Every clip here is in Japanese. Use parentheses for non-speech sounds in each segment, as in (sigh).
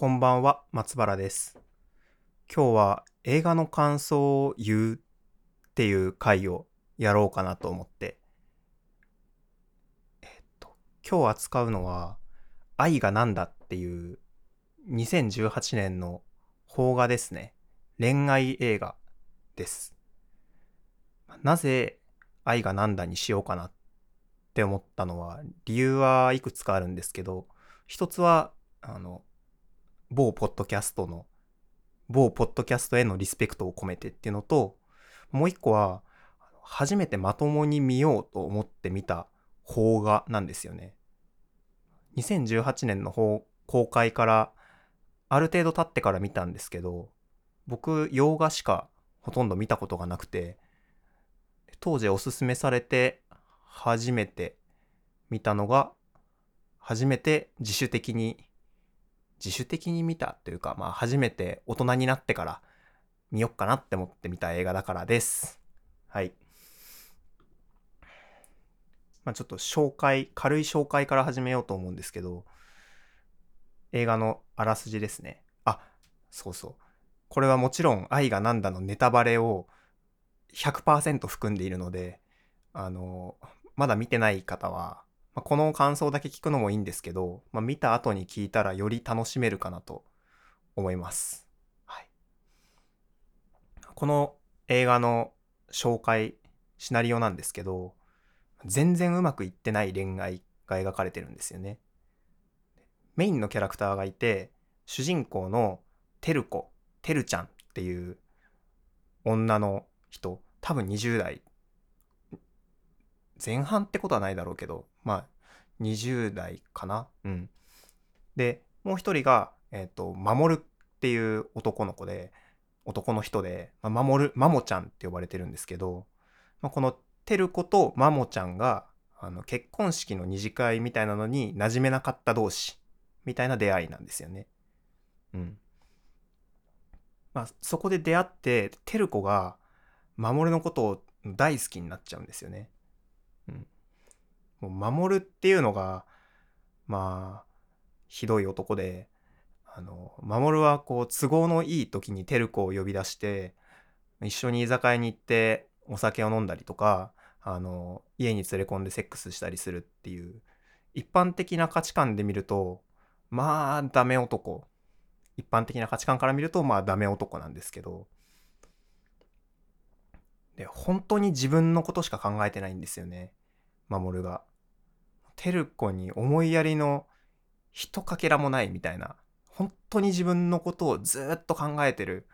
こんばんは、松原です。今日は映画の感想を言うっていう回をやろうかなと思って。えっと、今日扱うのは、愛がなんだっていう2018年の邦画ですね。恋愛映画です。なぜ愛がなんだにしようかなって思ったのは、理由はいくつかあるんですけど、一つは、あの、某ポッドキャストの、某ポッドキャストへのリスペクトを込めてっていうのと、もう一個は、初めてまともに見ようと思って見た邦画なんですよね。2018年の公開から、ある程度経ってから見たんですけど、僕、洋画しかほとんど見たことがなくて、当時おすすめされて初めて見たのが、初めて自主的に自主的に見たというか、まあ初めて大人になってから見よっかなって思って見た映画だからです。はい。まあちょっと紹介、軽い紹介から始めようと思うんですけど、映画のあらすじですね。あ、そうそう。これはもちろん愛がなんだのネタバレを100%含んでいるので、あの、まだ見てない方は、まあ、この感想だけ聞くのもいいんですけど、まあ、見た後に聞いたらより楽しめるかなと思います。はい。この映画の紹介、シナリオなんですけど、全然うまくいってない恋愛が描かれてるんですよね。メインのキャラクターがいて、主人公のてる子、てるちゃんっていう女の人、多分20代前半ってことはないだろうけど、まあ、20代かな？うん。で、もう一人が、えっ、と、守るっていう男の子で、男の人で、まあ、守る、マモちゃんって呼ばれてるんですけど、まあ、このてる子とマモちゃんが、あの、結婚式の二次会みたいなのに馴染めなかった同士、みたいな出会いなんですよね。うん。まあ、そこで出会って、てる子が、守のことを大好きになっちゃうんですよね。うん。もう守るっていうのが、まあ、ひどい男で、あの、守はこう、都合のいい時にテルコを呼び出して、一緒に居酒屋に行ってお酒を飲んだりとか、あの、家に連れ込んでセックスしたりするっていう、一般的な価値観で見ると、まあ、ダメ男。一般的な価値観から見ると、まあ、ダメ男なんですけど、で、本当に自分のことしか考えてないんですよね。守が。テルコに思いやりの一かけらもないみたいな。本当に自分のことをずっと考えてる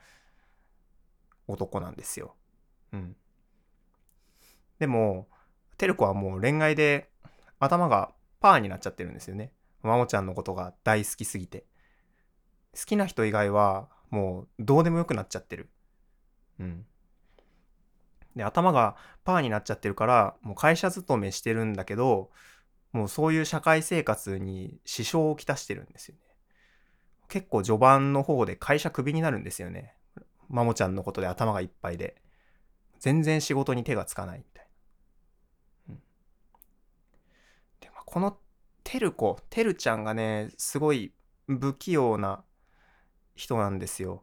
男なんですよ。うん。でも、テルコはもう恋愛で頭がパーになっちゃってるんですよね。マモちゃんのことが大好きすぎて。好きな人以外はもうどうでもよくなっちゃってる。うん。で、頭がパーになっちゃってるから、もう会社勤めしてるんだけど、もうそういう社会生活に支障をきたしてるんですよね。結構序盤の方で会社クビになるんですよね。マモちゃんのことで頭がいっぱいで。全然仕事に手がつかないみたいな。うん、で、まあ、このてる子、てるちゃんがね、すごい不器用な人なんですよ。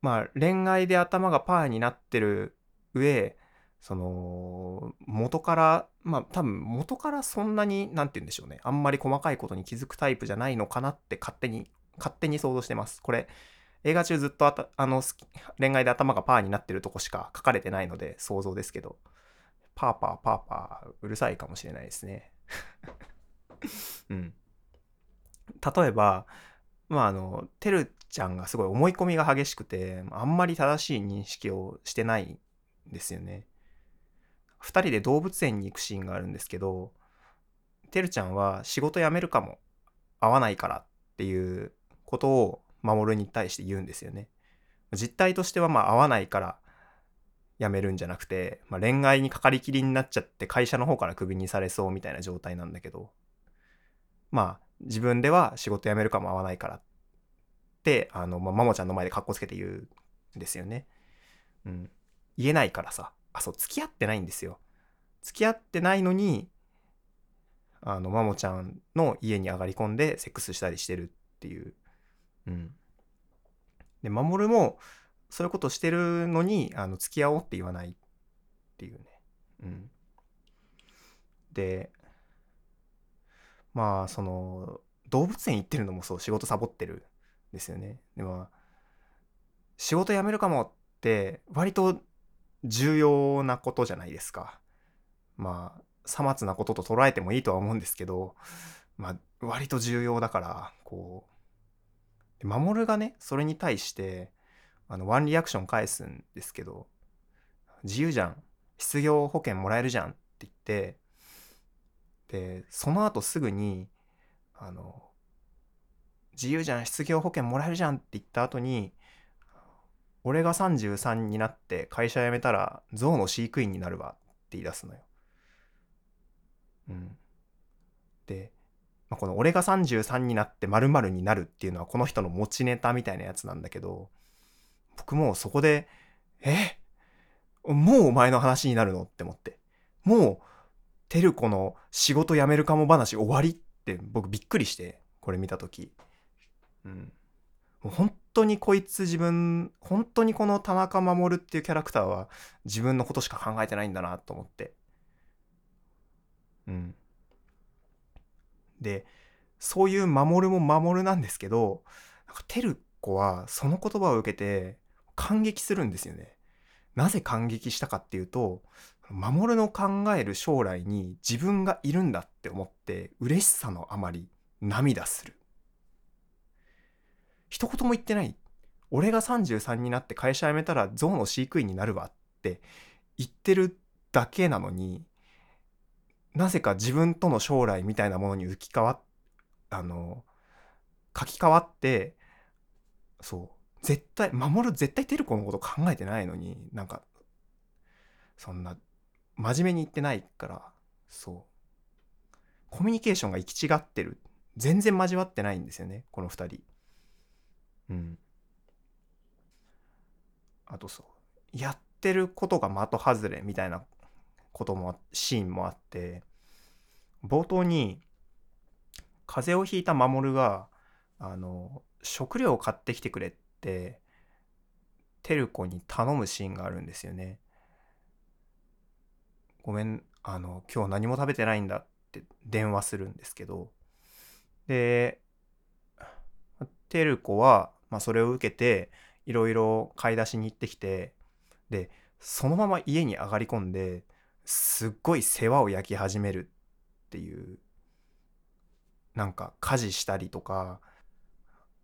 まあ恋愛で頭がパーになってる上、その、元から、まあ多分元からそんなに、なんて言うんでしょうね。あんまり細かいことに気づくタイプじゃないのかなって勝手に、勝手に想像してます。これ、映画中ずっとあたあの恋愛で頭がパーになってるとこしか書かれてないので想像ですけど、パーパーパーパーうるさいかもしれないですね。うん。例えば、まああの、てるちゃんがすごい思い込みが激しくて、あんまり正しい認識をしてないんですよね。二人で動物園に行くシーンがあるんですけど、てるちゃんは仕事辞めるかも、会わないからっていうことを守に対して言うんですよね。実態としてはまあ会わないから辞めるんじゃなくて、まあ、恋愛にかかりきりになっちゃって会社の方からクビにされそうみたいな状態なんだけど、まあ自分では仕事辞めるかも会わないからって、あの、まあ、マモちゃんの前でカッコつけて言うんですよね。うん。言えないからさ。あ、そう、付き合ってないんですよ。付き合ってないのに、あの、マモちゃんの家に上がり込んでセックスしたりしてるっていう。うん。で、守も、そういうことしてるのに、あの、付き合おうって言わないっていうね。うん。で、まあ、その、動物園行ってるのもそう、仕事サボってるんですよね。でも、仕事辞めるかもって、割と重要なことじゃないですか。まあ、さまつなことと捉えてもいいとは思うんですけど、まあ、割と重要だから、こう、守がね、それに対して、あの、ワンリアクション返すんですけど、自由じゃん。失業保険もらえるじゃんって言って、で、その後すぐに、あの、自由じゃん、失業保険もらえるじゃんって言った後に、俺が33になって会社辞めたら象の飼育員になるわって言い出すのよ。うん。で、まあ、この俺が33になって〇〇になるっていうのはこの人の持ちネタみたいなやつなんだけど、僕もそこで、え？もうお前の話になるの？って思って。もう、テルコの仕事辞めるかも話終わりって僕びっくりして、これ見たとき。うん。もう本当にこいつ自分、本当にこの田中守っていうキャラクターは自分のことしか考えてないんだなと思って。うん。で、そういう守るも守なんですけど、なんかテルコはその言葉を受けて感激するんですよね。なぜ感激したかっていうと、守の考える将来に自分がいるんだって思って嬉しさのあまり涙する。一言も言ってない。俺が33になって会社辞めたら象の飼育員になるわって言ってるだけなのに、なぜか自分との将来みたいなものに浮き変わっ、あの、書き換わって、そう、絶対、守る絶対テルコのこと考えてないのに、なんか、そんな、真面目に言ってないから、そう。コミュニケーションが行き違ってる。全然交わってないんですよね、この二人。あとそう、やってることが的外れみたいなことも、シーンもあって、冒頭に、風邪をひいた守が、あの、食料を買ってきてくれって、テルコに頼むシーンがあるんですよね。ごめん、あの、今日何も食べてないんだって電話するんですけど、で、テルコは、まあ、それを受けて、いろいろ買い出しに行ってきて、で、そのまま家に上がり込んで、すっごい世話を焼き始めるっていう、なんか家事したりとか、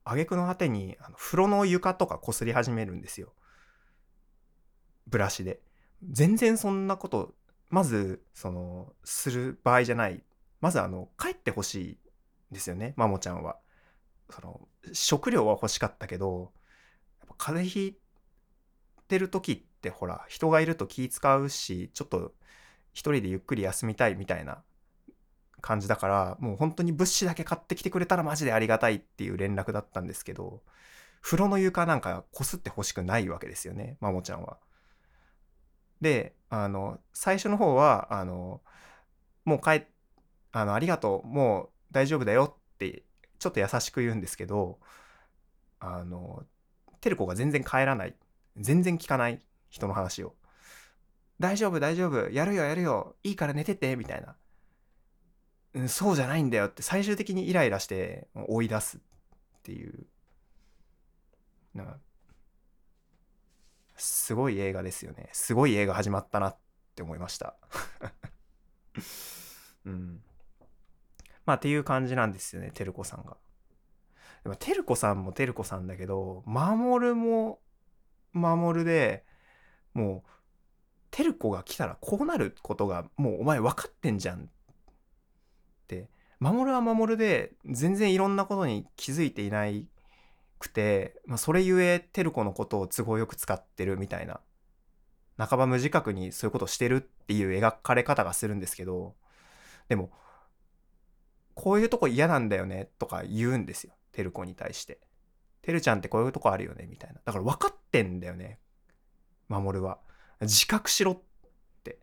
挙句の果てにあの風呂の床とかこすり始めるんですよ。ブラシで。全然そんなこと、まず、その、する場合じゃない。まずあの、帰ってほしいんですよね、マモちゃんは。その、食料は欲しかったけど、やっぱ風邪ひいてる時ってほら、人がいると気使うし、ちょっと一人でゆっくり休みたいみたいな感じだから、もう本当に物資だけ買ってきてくれたらマジでありがたいっていう連絡だったんですけど、風呂の床なんかこすってほしくないわけですよね、マモちゃんは。で、あの、最初の方は、あの、もう帰っ、あの、ありがとう、もう大丈夫だよって、ちょっと優しく言うんですけど、あの、テルコが全然帰らない。全然聞かない人の話を。大丈夫、大丈夫、やるよ、やるよ、いいから寝てて、みたいな。うん、そうじゃないんだよって最終的にイライラして追い出すっていう。なんか、すごい映画ですよね。すごい映画始まったなって思いました。(laughs) うん。まあっていう感じなんですよね、テルコさんが。でもテルコさんもテルコさんだけど、守も守で、もう、テルコが来たらこうなることがもうお前分かってんじゃんって。守は守で全然いろんなことに気づいていなくて、まあ、それゆえテルコのことを都合よく使ってるみたいな。半ば無自覚にそういうことしてるっていう描かれ方がするんですけど、でも、こういうとこ嫌なんだよねとか言うんですよ。テルコに対して。テルちゃんってこういうとこあるよねみたいな。だから分かってんだよね。守は。自覚しろって。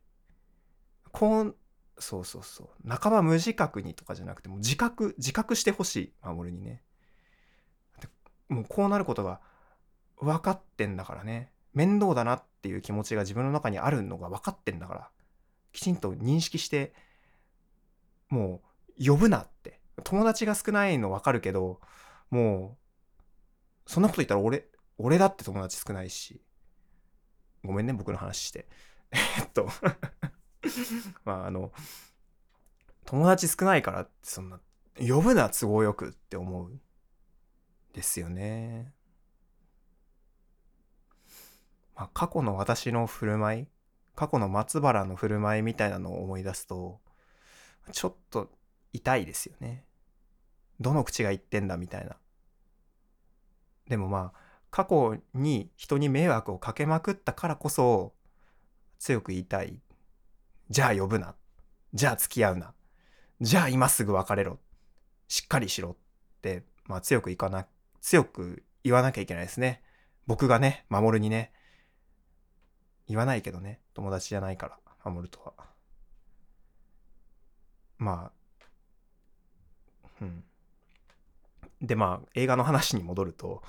こう、そうそうそう。半ば無自覚にとかじゃなくて、もう自覚、自覚してほしい。守にね。もうこうなることが分かってんだからね面倒だなっていう気持ちが自分の中にあるのが分かってんだからきちんと認識してもう呼ぶなって。友達が少ないの分かるけどもうそんなこと言ったら俺俺だって友達少ないし。ごめんね僕の話して。(laughs) えっと。(laughs) まああの友達少ないからってそんな呼ぶな都合よくって思うですよね。まあ、過去の私の振る舞い過去の松原の振る舞いみたいなのを思い出すとちょっと痛いですよね。どの口が言ってんだみたいな。でもまあ過去に人に迷惑をかけまくったからこそ強く言いたい。じゃあ呼ぶな。じゃあ付き合うな。じゃあ今すぐ別れろ。しっかりしろって、まあ強くいかな、強く言わなきゃいけないですね。僕がね、守るにね。言わないけどね。友達じゃないから、守るとは。まあ、うん。で、まあ、映画の話に戻ると、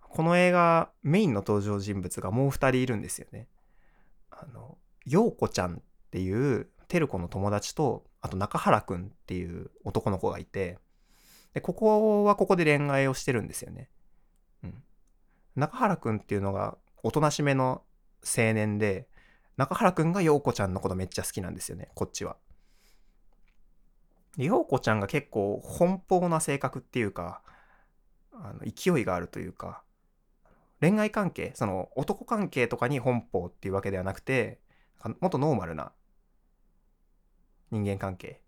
この映画、メインの登場人物がもう二人いるんですよね。あの、陽子ちゃんっていうテルコの友達と、あと中原くんっていう男の子がいて、で、ここはここで恋愛をしてるんですよね。うん。中原くんっていうのがおとなしめの青年で、中原くんが陽子ちゃんのことめっちゃ好きなんですよね、こっちは。陽子ちゃんが結構奔放な性格っていうか、あの勢いがあるというか、恋愛関係、その男関係とかに奔放っていうわけではなくて、もっとノーマルな人間関係。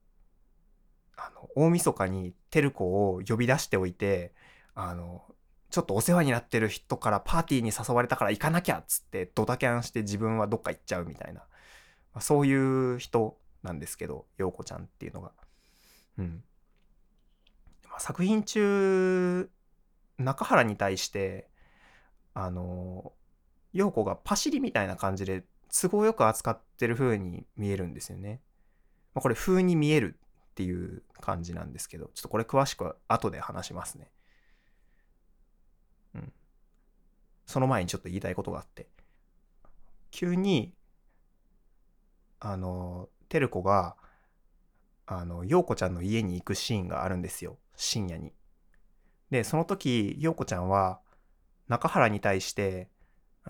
あの、大晦日にテルコを呼び出しておいて、あの、ちょっとお世話になってる人からパーティーに誘われたから行かなきゃっつってドタキャンして自分はどっか行っちゃうみたいな、まあ、そういう人なんですけど陽子ちゃんっていうのが。うん。まあ、作品中中原に対してあの陽子がパシリみたいな感じで都合よく扱ってる風に見えるんですよね。まあ、これ風に見えるっていう感じなんですけどちょっとこれ詳しくは後で話しますね。うん。その前にちょっと言いたいことがあって。急に、あの、テルコが、あの、陽子ちゃんの家に行くシーンがあるんですよ。深夜に。で、その時、陽子ちゃんは、中原に対して、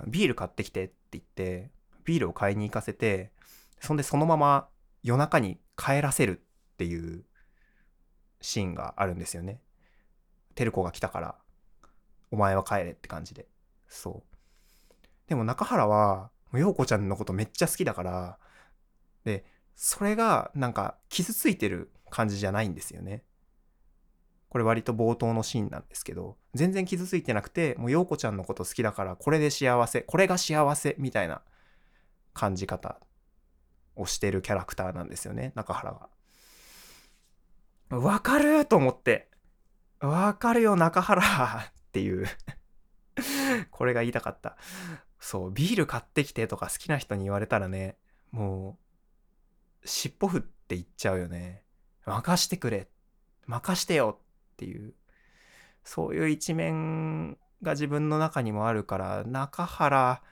ビール買ってきてって言って、ビールを買いに行かせて、そんでそのまま夜中に帰らせるっていうシーンがあるんですよね。テルコが来たからお前は帰れって感じで。そう。でも中原は、陽子ちゃんのことめっちゃ好きだから、で、それがなんか傷ついてる感じじゃないんですよね。これ割と冒頭のシーンなんですけど、全然傷ついてなくて、もう陽子ちゃんのこと好きだから、これで幸せ、これが幸せみたいな感じ方をしてるキャラクターなんですよね、中原が。わかると思って。わかるよ、中原っていうこれが言いたかった。そう、ビール買ってきてとか好きな人に言われたらね、もう、尻尾振って言っちゃうよね。任してくれ。任してよっていう、そういう一面が自分の中にもあるから、中原、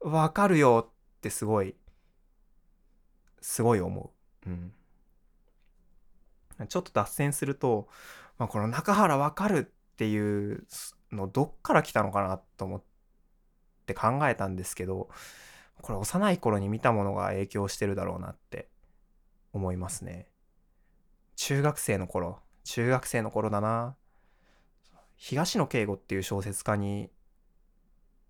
わかるよってすごい、すごい思う。うん。ちょっと脱線すると、まあ、この中原わかるっていうのどっから来たのかなと思って考えたんですけどこれ幼い頃に見たものが影響してるだろうなって思いますね。中学生の頃中学生の頃だな。東野圭吾っていう小説家に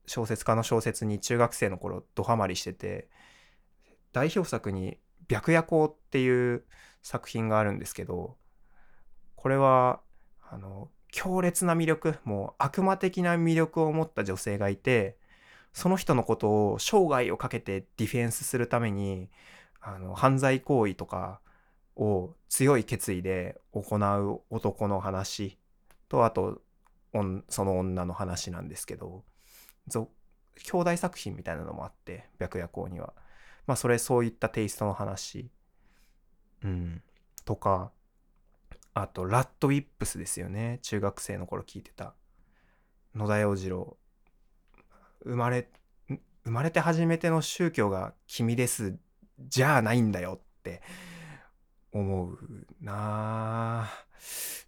小説家の小説に中学生の頃ドハマりしてて代表作に「白夜行」っていう作品があるんですけどこれはあの強烈な魅力もう悪魔的な魅力を持った女性がいてその人のことを生涯をかけてディフェンスするためにあの犯罪行為とかを強い決意で行う男の話とあとその女の話なんですけど兄弟作品みたいなのもあって白夜行にはまあそれそういったテイストの話うんとかあと、ラッドウィップスですよね。中学生の頃聞いてた。野田洋次郎生まれ生まれて初めての宗教が君ですじゃあないんだよって思うなあ。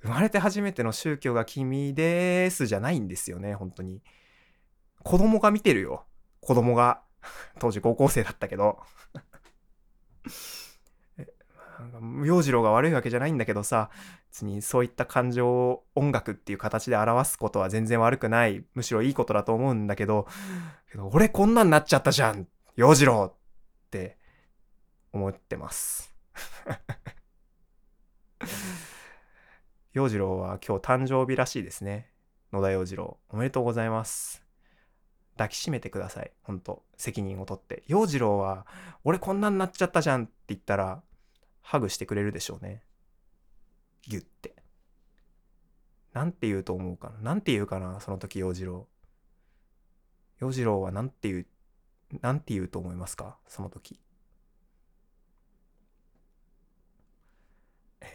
生まれて初めての宗教が君ですじゃないんですよね本当に。子供が見てるよ。子供が。(laughs) 当時高校生だったけど。洋次郎が悪いわけじゃないんだけどさ。別にそういった感情を音楽っていう形で表すことは全然悪くない。むしろいいことだと思うんだけど。けど俺こんなんなっちゃったじゃん。洋次郎って思ってます洋次郎は今日誕生日らしいですね野田洋次郎おめでとうございます抱きしめてください本当責任を取って洋次郎は俺こんなんなっちゃったじゃんって言ったらハグしてくれるでしょうね。ギュッて。なんて言うと思うかな。なんて言うかな、その時、洋次郎。洋次郎はなんて言う、なんて言うと思いますか？その時。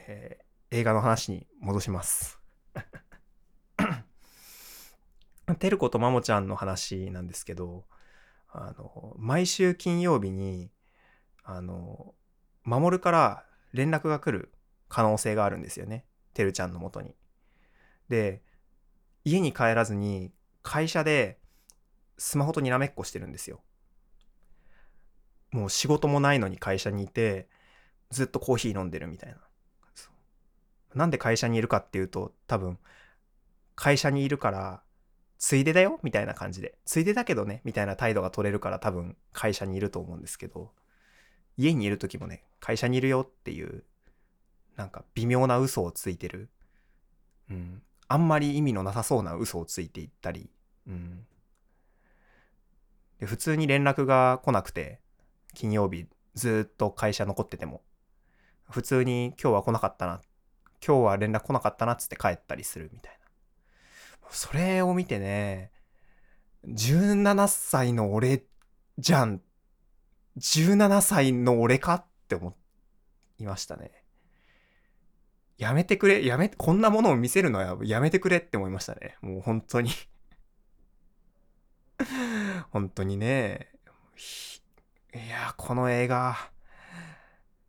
えー、映画の話に戻します。てることまもちゃんの話なんですけど、あの、毎週金曜日に、あの、守から連絡が来る可能性があるんですよね。てるちゃんのもとに。で、家に帰らずに会社でスマホとにらめっこしてるんですよ。もう仕事もないのに会社にいて、ずっとコーヒー飲んでるみたいな。なんで会社にいるかっていうと、多分、会社にいるから、ついでだよ？みたいな感じで。ついでだけどね？みたいな態度が取れるから多分会社にいると思うんですけど、家にいる時もね、会社にいるよっていう、なんか微妙な嘘をついてる。うん。あんまり意味のなさそうな嘘をついていったり。うん。で、普通に連絡が来なくて、金曜日ずっと会社残ってても、普通に今日は来なかったなって。今日は連絡来なかったなっつって帰ったりするみたいな。それを見てね、17歳の俺じゃん17歳の俺かって思いましたね。やめてくれ、やめ、こんなものを見せるのはやめてくれって思いましたね。もう本当に (laughs) 本当にね。いや、この映画、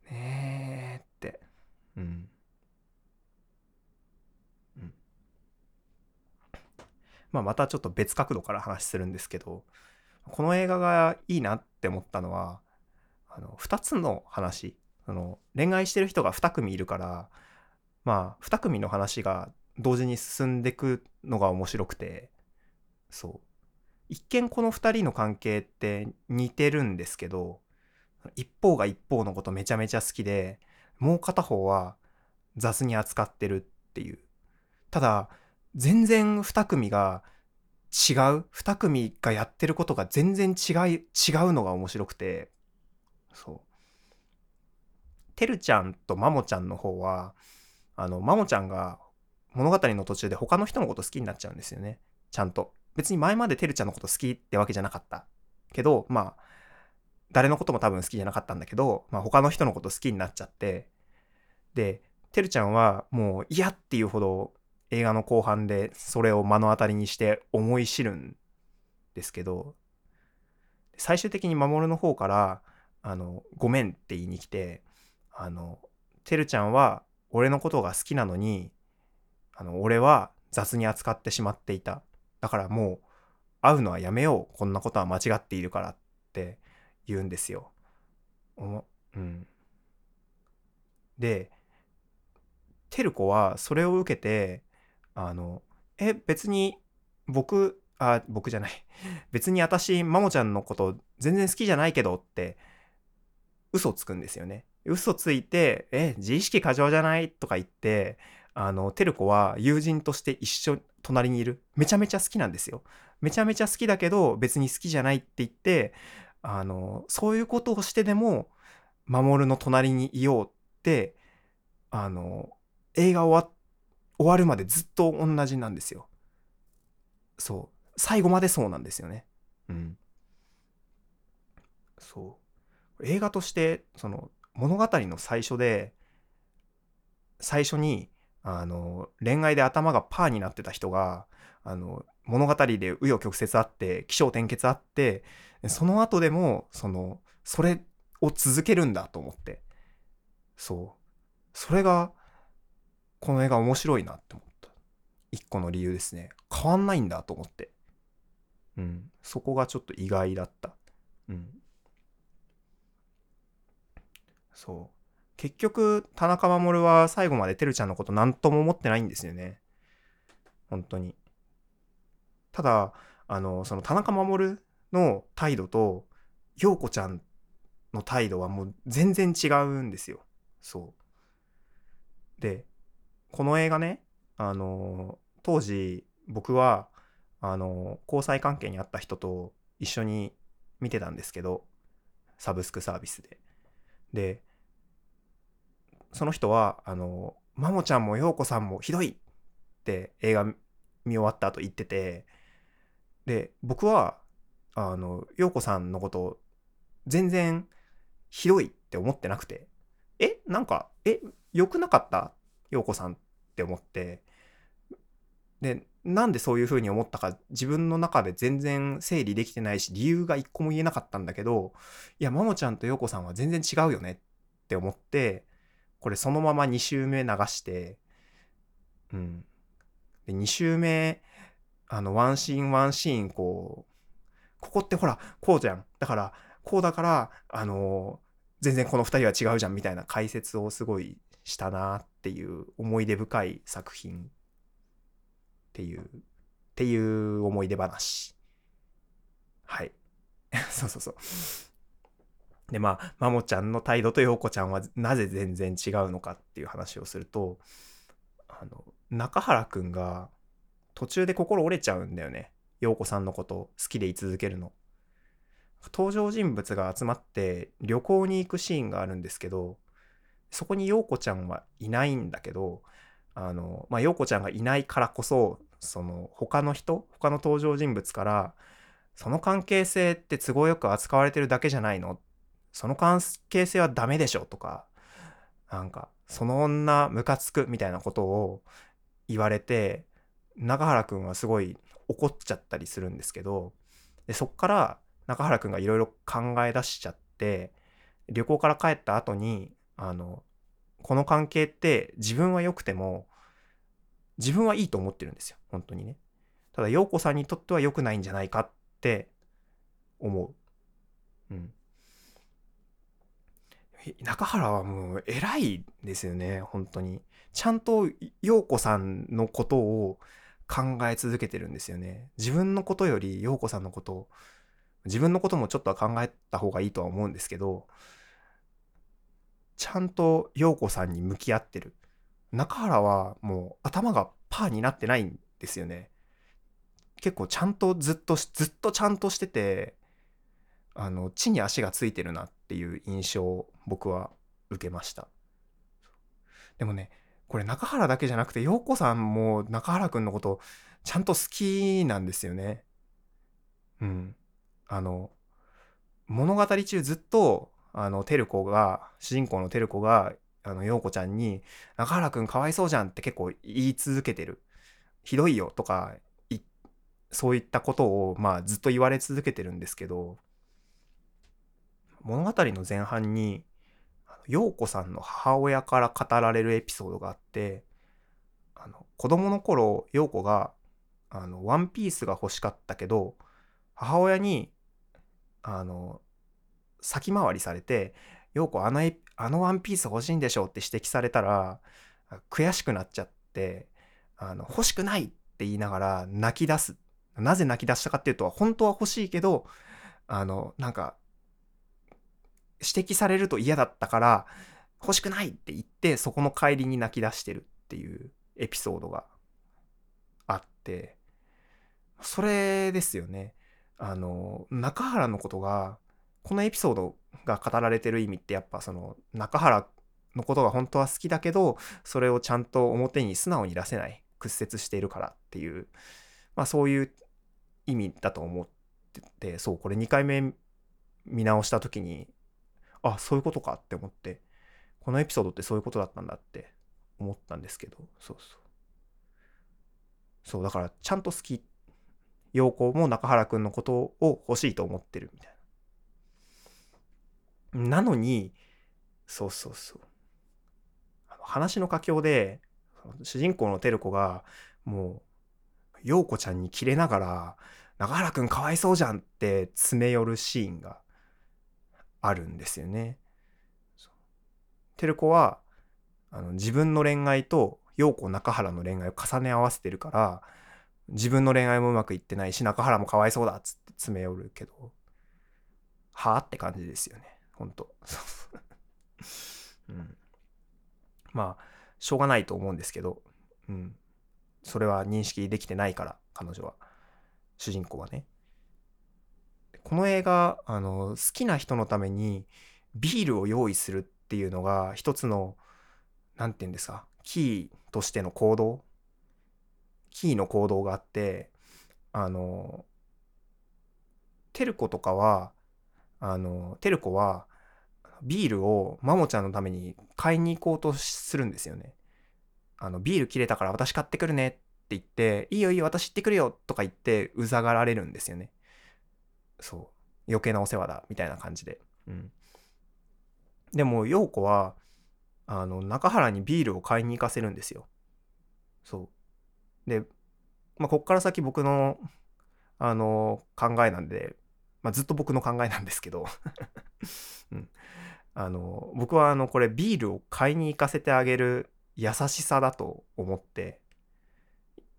ねえって。うん。まあ、またちょっと別角度から話するんですけど、この映画がいいなって思ったのは、あの、二つの話。あの、恋愛してる人が二組いるから、まあ、二組の話が同時に進んでくのが面白くて、そう。一見この二人の関係って似てるんですけど、一方が一方のことめちゃめちゃ好きで、もう片方は雑に扱ってるっていう。ただ、全然二組が違う2組がやってることが全然違い違うのが面白くて。そう。てるちゃんとまもちゃんの方はあのまもちゃんが物語の途中で他の人のこと好きになっちゃうんですよね。ちゃんと。別に前までてるちゃんのこと好きってわけじゃなかった。けどまあ誰のことも多分好きじゃなかったんだけど、まあ、他の人のこと好きになっちゃって。でてるちゃんはもう嫌っていうほど映画の後半でそれを目の当たりにして思い知るんですけど最終的に守の方から「あのごめん」って言いに来てあのてるちゃんは俺のことが好きなのにあの俺は雑に扱ってしまっていた。だからもう会うのはやめよう。こんなことは間違っているからって言うんですよ。うん、でテルコはそれを受けてあの、え、別に僕、あ、僕じゃない。(laughs) 別に私、マモちゃんのこと全然好きじゃないけどって嘘つくんですよね。嘘ついて、え、自意識過剰じゃないとか言って、あの、テルコは友人として一緒、隣にいる。めちゃめちゃ好きなんですよ。めちゃめちゃ好きだけど、別に好きじゃないって言って、あの、そういうことをしてでも、守の隣にいようって、あの、映画終わっ終わるまでずっと同じなんですよ。そう。最後までそうなんですよね。うん。そう。映画として、その、物語の最初で、最初に、あの恋愛で頭がパーになってた人があの物語で紆余曲折あって起承転結あってその後でもそのそれを続けるんだと思ってそうそれがこの映画面白いなって思った。一個の理由ですね。変わんないんだと思って。うん。そこがちょっと意外だった。うん。そう。結局田中守は最後までてるちゃんのこと何とも思ってないんですよね。本当に。ただあのその田中守の態度と陽子ちゃんの態度はもう全然違うんですよ。そう。でこの映画ねあの当時僕はあの交際関係にあった人と一緒に見てたんですけどサブスクサービスででその人はあの「マモちゃんも陽子さんもひどい!」って映画見終わった後言っててで僕はあの陽子さんのこと全然ひどいって思ってなくてえなんかえ良くなかった？陽子さんっって思ってでなんでそういう風に思ったか自分の中で全然整理できてないし理由が一個も言えなかったんだけどいやマモちゃんと陽子さんは全然違うよねって思ってこれそのまま2周目流して、うん。で、2周目、あの、ワンシーンワンシーン、こう、ここってほら、こうじゃん。だから、こうだから、あの全然この2人は違うじゃんみたいな解説をすごいしたなっていう思い出深い作品っていう、っていう思い出話。はい。(laughs) そうそうそう。で、まあ、まもちゃんの態度とようこちゃんはなぜ全然違うのかっていう話をすると、あの、中原くんが途中で心折れちゃうんだよね。ようこさんのこと好きでい続けるの。登場人物が集まって旅行に行くシーンがあるんですけど、そこにようこちゃんはいないんだけど、あの、まあ、ようこちゃんがいないからこそ、その他の人、他の登場人物から、その関係性って都合よく扱われてるだけじゃないの？その関係性はダメでしょ？とか、なんか、その女ムカつくみたいなことを言われて、中原くんはすごい怒っちゃったりするんですけど、でそっから中原くんがいろいろ考え出しちゃって、旅行から帰った後に、あの、この関係って自分は良くても、自分はいいと思ってるんですよ。本当にね。ただ、陽子さんにとっては良くないんじゃないかって思う。うん。中原はもう偉いですよね本当にちゃんと陽子さんのことを考え続けてるんですよね自分のことより陽子さんのことを自分のこともちょっとは考えた方がいいとは思うんですけどちゃんと陽子さんに向き合ってる。中原はもう頭がパーになってないんですよね。結構ちゃんとずっとずっとちゃんとしててあの地に足がついてるなっていう印象を僕は受けました。でもねこれ中原だけじゃなくて陽子さんも中原くんのことちゃんと好きなんですよね。うん。あの物語中ずっとあのテルコが主人公のテルコがあの陽子ちゃんに「中原くんかわいそうじゃん」って結構言い続けてる「ひどいよ」とかそういったことをまあずっと言われ続けてるんですけど物語の前半に陽子さんの母親から語られるエピソードがあってあの子供の頃陽子があのワンピースが欲しかったけど母親にあの先回りされて「陽子あのあのワンピース欲しいんでしょ」って指摘されたら悔しくなっちゃってあの欲しくないって言いながら泣き出す。なぜ泣き出したかっていうと本当は欲しいけどあのなんか指摘されると嫌だったから欲しくないって言ってそこの帰りに泣き出してるっていうエピソードがあって。それですよね。あの中原のことがこのエピソードが語られてる意味ってやっぱその中原のことが本当は好きだけどそれをちゃんと表に素直に出せない屈折しているからっていうまあそういう意味だと思っててそうこれ2回目見直した時にあそういうことかって思ってこのエピソードってそういうことだったんだって思ったんですけどそうそう。そうだからちゃんと好き陽子も中原くんのことを欲しいと思ってるみたいな。なのにそうそうそう。話の佳境で主人公の照子がもう陽子ちゃんにキレながら中原くんかわいそうじゃんって詰め寄るシーンがあるんですよね。照子はあの自分の恋愛と陽子中原の恋愛を重ね合わせてるから自分の恋愛もうまくいってないし中原もかわいそうだっつって詰め寄るけどはあって感じですよね。ほんと。うん、まあしょうがないと思うんですけど、うん、それは認識できてないから彼女は。主人公はね。この映画あの好きな人のためにビールを用意するっていうのが一つの何て言うんですかキーとしての行動。キーの行動があってあのテルコとかはあのテルコはビールをマモちゃんのために買いに行こうとするんですよね。あのビール切れたから私買ってくるねって言っていいよいいよ私行ってくるよとか言ってうざがられるんですよね。そう余計なお世話だみたいな感じで。うん、でも陽子はあの中原にビールを買いに行かせるんですよ。そうで、まあ、こっから先僕のあの考えなんで、まあ、ずっと僕の考えなんですけど、(laughs) うん、あの僕はあのこれビールを買いに行かせてあげる優しさだと思って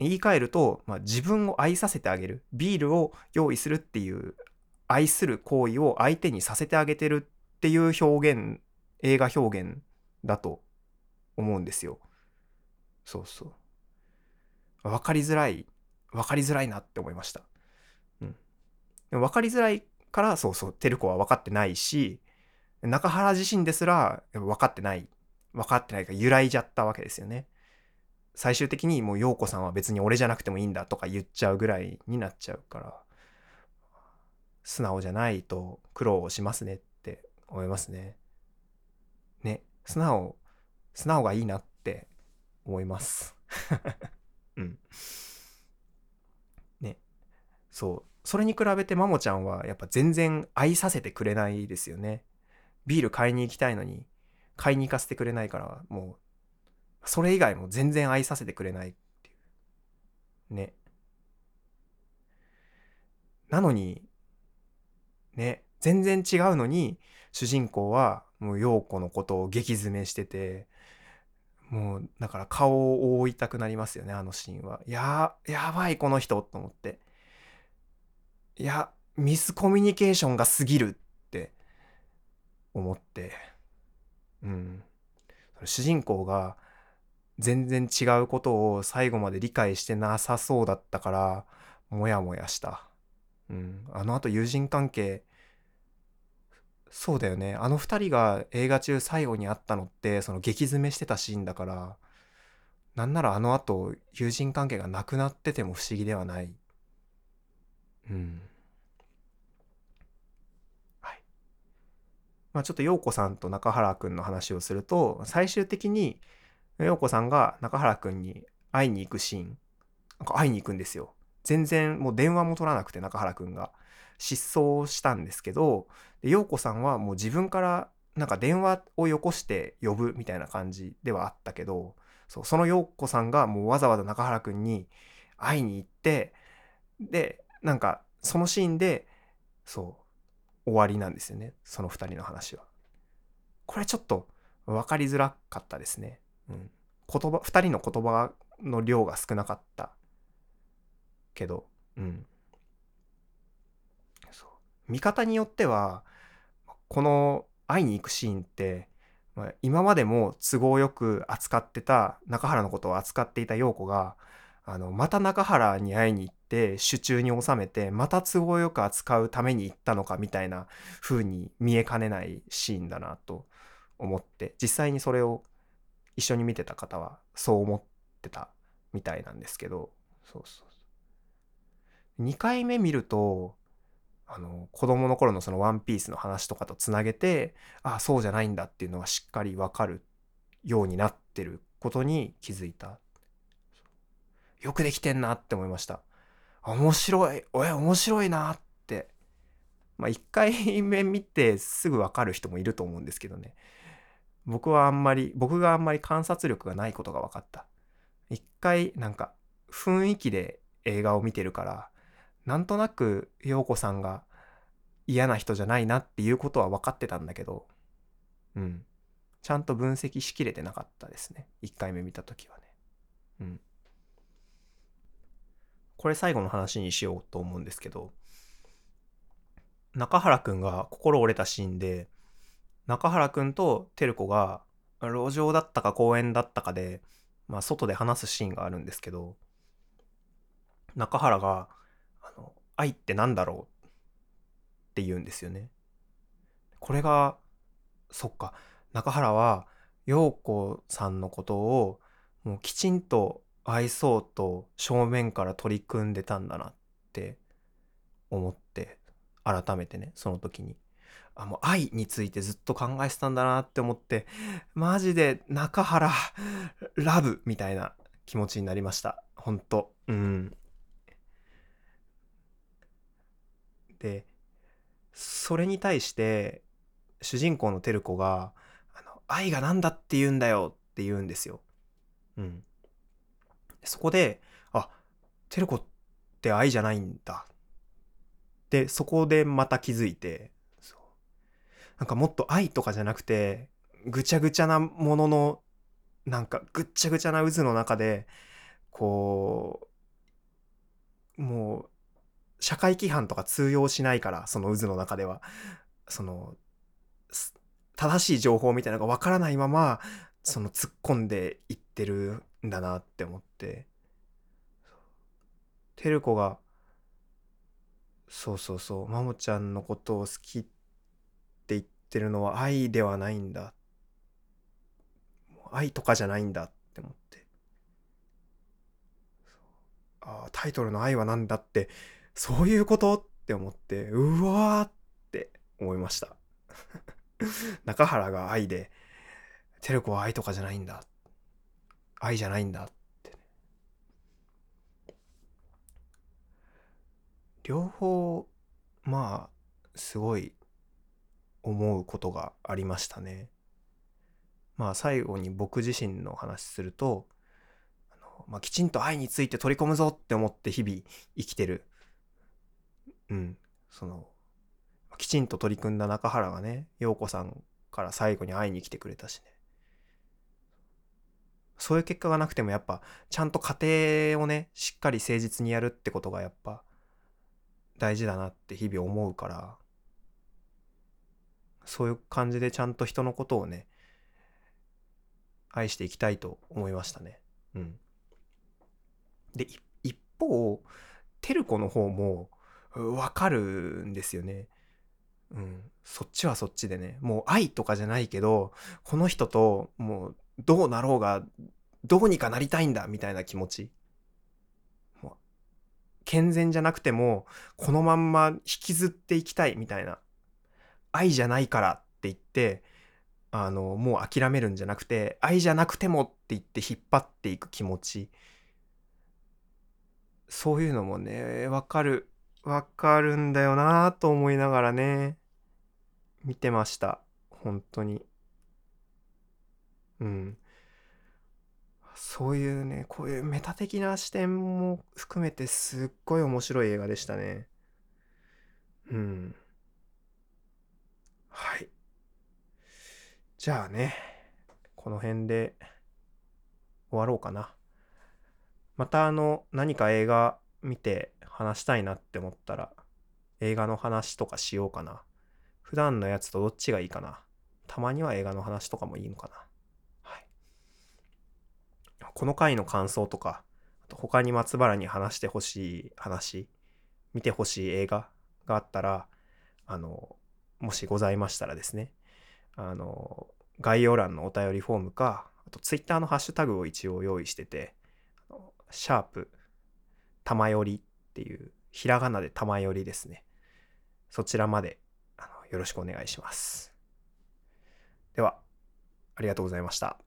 言い換えると、まあ、自分を愛させてあげるビールを用意するっていう愛する行為を相手にさせてあげてるっていう表現映画表現だと思うんですよ。そうそう。分かりづらい分かりづらいなって思いました。でも分かりづらいからそうそうテルコは分かってないし中原自身ですら分かってない分かってないから揺らいじゃったわけですよね。最終的にもう陽子さんは別に俺じゃなくてもいいんだとか言っちゃうぐらいになっちゃうから素直じゃないと苦労をしますねって思いますね。ね素直素直がいいなって思います。(laughs) うん。ねそうそれに比べてマモちゃんはやっぱ全然愛させてくれないですよね。ビール買いに行きたいのに買いに行かせてくれないからもうそれ以外も全然愛させてくれないっていう。ね。なのにね全然違うのに主人公はもう陽子のことを激詰めしててもうだから顔を覆いたくなりますよねあのシーンは。ややばいこの人と思って。いやミスコミュニケーションが過ぎるって思って。うん。主人公が全然違うことを最後まで理解してなさそうだったからモヤモヤした、うん、あのあと友人関係そうだよね。あの2人が映画中最後に会ったのってその激詰めしてたシーンだからなんならあのあと友人関係がなくなってても不思議ではない。うん。はい。まあちょっと陽子さんと中原くんの話をすると最終的に陽子さんが中原くんに会いに行くシーン。なんか会いに行くんですよ。全然もう電話も取らなくて中原くんが。失踪したんですけどで陽子さんはもう自分からなんか電話をよこして呼ぶみたいな感じではあったけどそうその陽子さんがもうわざわざ中原くんに会いに行ってでなんかそのシーンでそう終わりなんですよね。その2人の話は。これちょっと分かりづらかったですね。うん、言葉2人の言葉の量が少なかった。けど、うん、そう。見方によってはこの会いに行くシーンって、まあ、今までも都合よく扱ってた中原のことを扱っていた陽子があのまた中原に会いに行って手中に収めてまた都合よく扱うために行ったのかみたいな風に見えかねないシーンだなと思って実際にそれを一緒に見てた方はそう思ってたみたいなんですけどそうそう2回目見るとあの子供の頃のその「ワンピースの話とかとつなげてああそうじゃないんだっていうのがしっかり分かるようになってることに気づいた。よくできてんなって思いました。面白い、おや、面白いなって。まあ、一回目見てすぐわかる人もいると思うんですけどね。僕はあんまり、僕があんまり観察力がないことが分かった。一回、なんか、雰囲気で映画を見てるから、なんとなく陽子さんが嫌な人じゃないなっていうことは分かってたんだけど、うん。ちゃんと分析しきれてなかったですね。1回目見た時はね。うん。これ最後の話にしようと思うんですけど、中原くんが心折れたシーンで、中原くんと照子が路上だったか公園だったかで、まあ、外で話すシーンがあるんですけど、中原が、あの、愛って何だろう？って言うんですよね。これが、そっか、中原は、陽子さんのことを、もうきちんと愛そうと正面から取り組んでたんだなって思って、改めてね、その時に。あ、もう愛についてずっと考えてたんだなって思って、マジで中原、ラブみたいな気持ちになりました。ほんと。うん。で、それに対して主人公のテル子が「あの愛が何だって言うんだよ」って言うんですよ。うん。そこであテル子って愛じゃないんだ。でそこでまた気づいてそうなんかもっと愛とかじゃなくてぐちゃぐちゃなもののなんかぐっちゃぐちゃな渦の中でこうもう社会規範とか通用しないから、その渦の中では。その、正しい情報みたいなのがわからないまま、その突っ込んでいってるんだなって思って。てる子が、そうそうそう、マモちゃんのことを好きって言ってるのは愛ではないんだ。愛とかじゃないんだって思って。あ、タイトルの愛は何だってそういうことって思って、うわーって思いました。中原が愛で、テレコは愛とかじゃないんだ。愛じゃないんだって、両方、まあ、すごい思うことがありましたね。まあ最後に僕自身の話すると、あのまあ、きちんと愛について取り込むぞって思って日々生きてるうん、その、きちんと取り組んだ中原がね、陽子さんから最後に会いに来てくれたしね。そういう結果がなくてもやっぱ、ちゃんと家庭をね、しっかり誠実にやるってことがやっぱ、大事だなって日々思うから、そういう感じでちゃんと人のことをね、愛していきたいと思いましたね。うん。で、一方、テルコの方も、わかるんですよね。うん。そっちはそっちでね。もう愛とかじゃないけど、この人ともうどうなろうが、どうにかなりたいんだみたいな気持ち。健全じゃなくても、このまんま引きずっていきたいみたいな。愛じゃないからって言って、あの、もう諦めるんじゃなくて、愛じゃなくてもって言って引っ張っていく気持ち。そういうのもね、わかるわかるんだよなと思いながらね、見てました。本当に。うん。そういうね、こういうメタ的な視点も含めてすっごい面白い映画でしたね。うん。はい。じゃあね、この辺で終わろうかな。またあの、何か映画見て話したいなって思ったら、映画の話とかしようかな。普段のやつとどっちがいいかな。たまには映画の話とかもいいのかな。この回の感想とか、あと他に松原に話してほしい話、見てほしい映画があったら、あの、もしございましたらですね、あの、概要欄のお便りフォームか、あとツイッターのハッシュタグを一応用意してて、シャープ、たまよりっていうひらがなで玉よりですね。そちらまであのよろしくお願いします。では、ありがとうございました。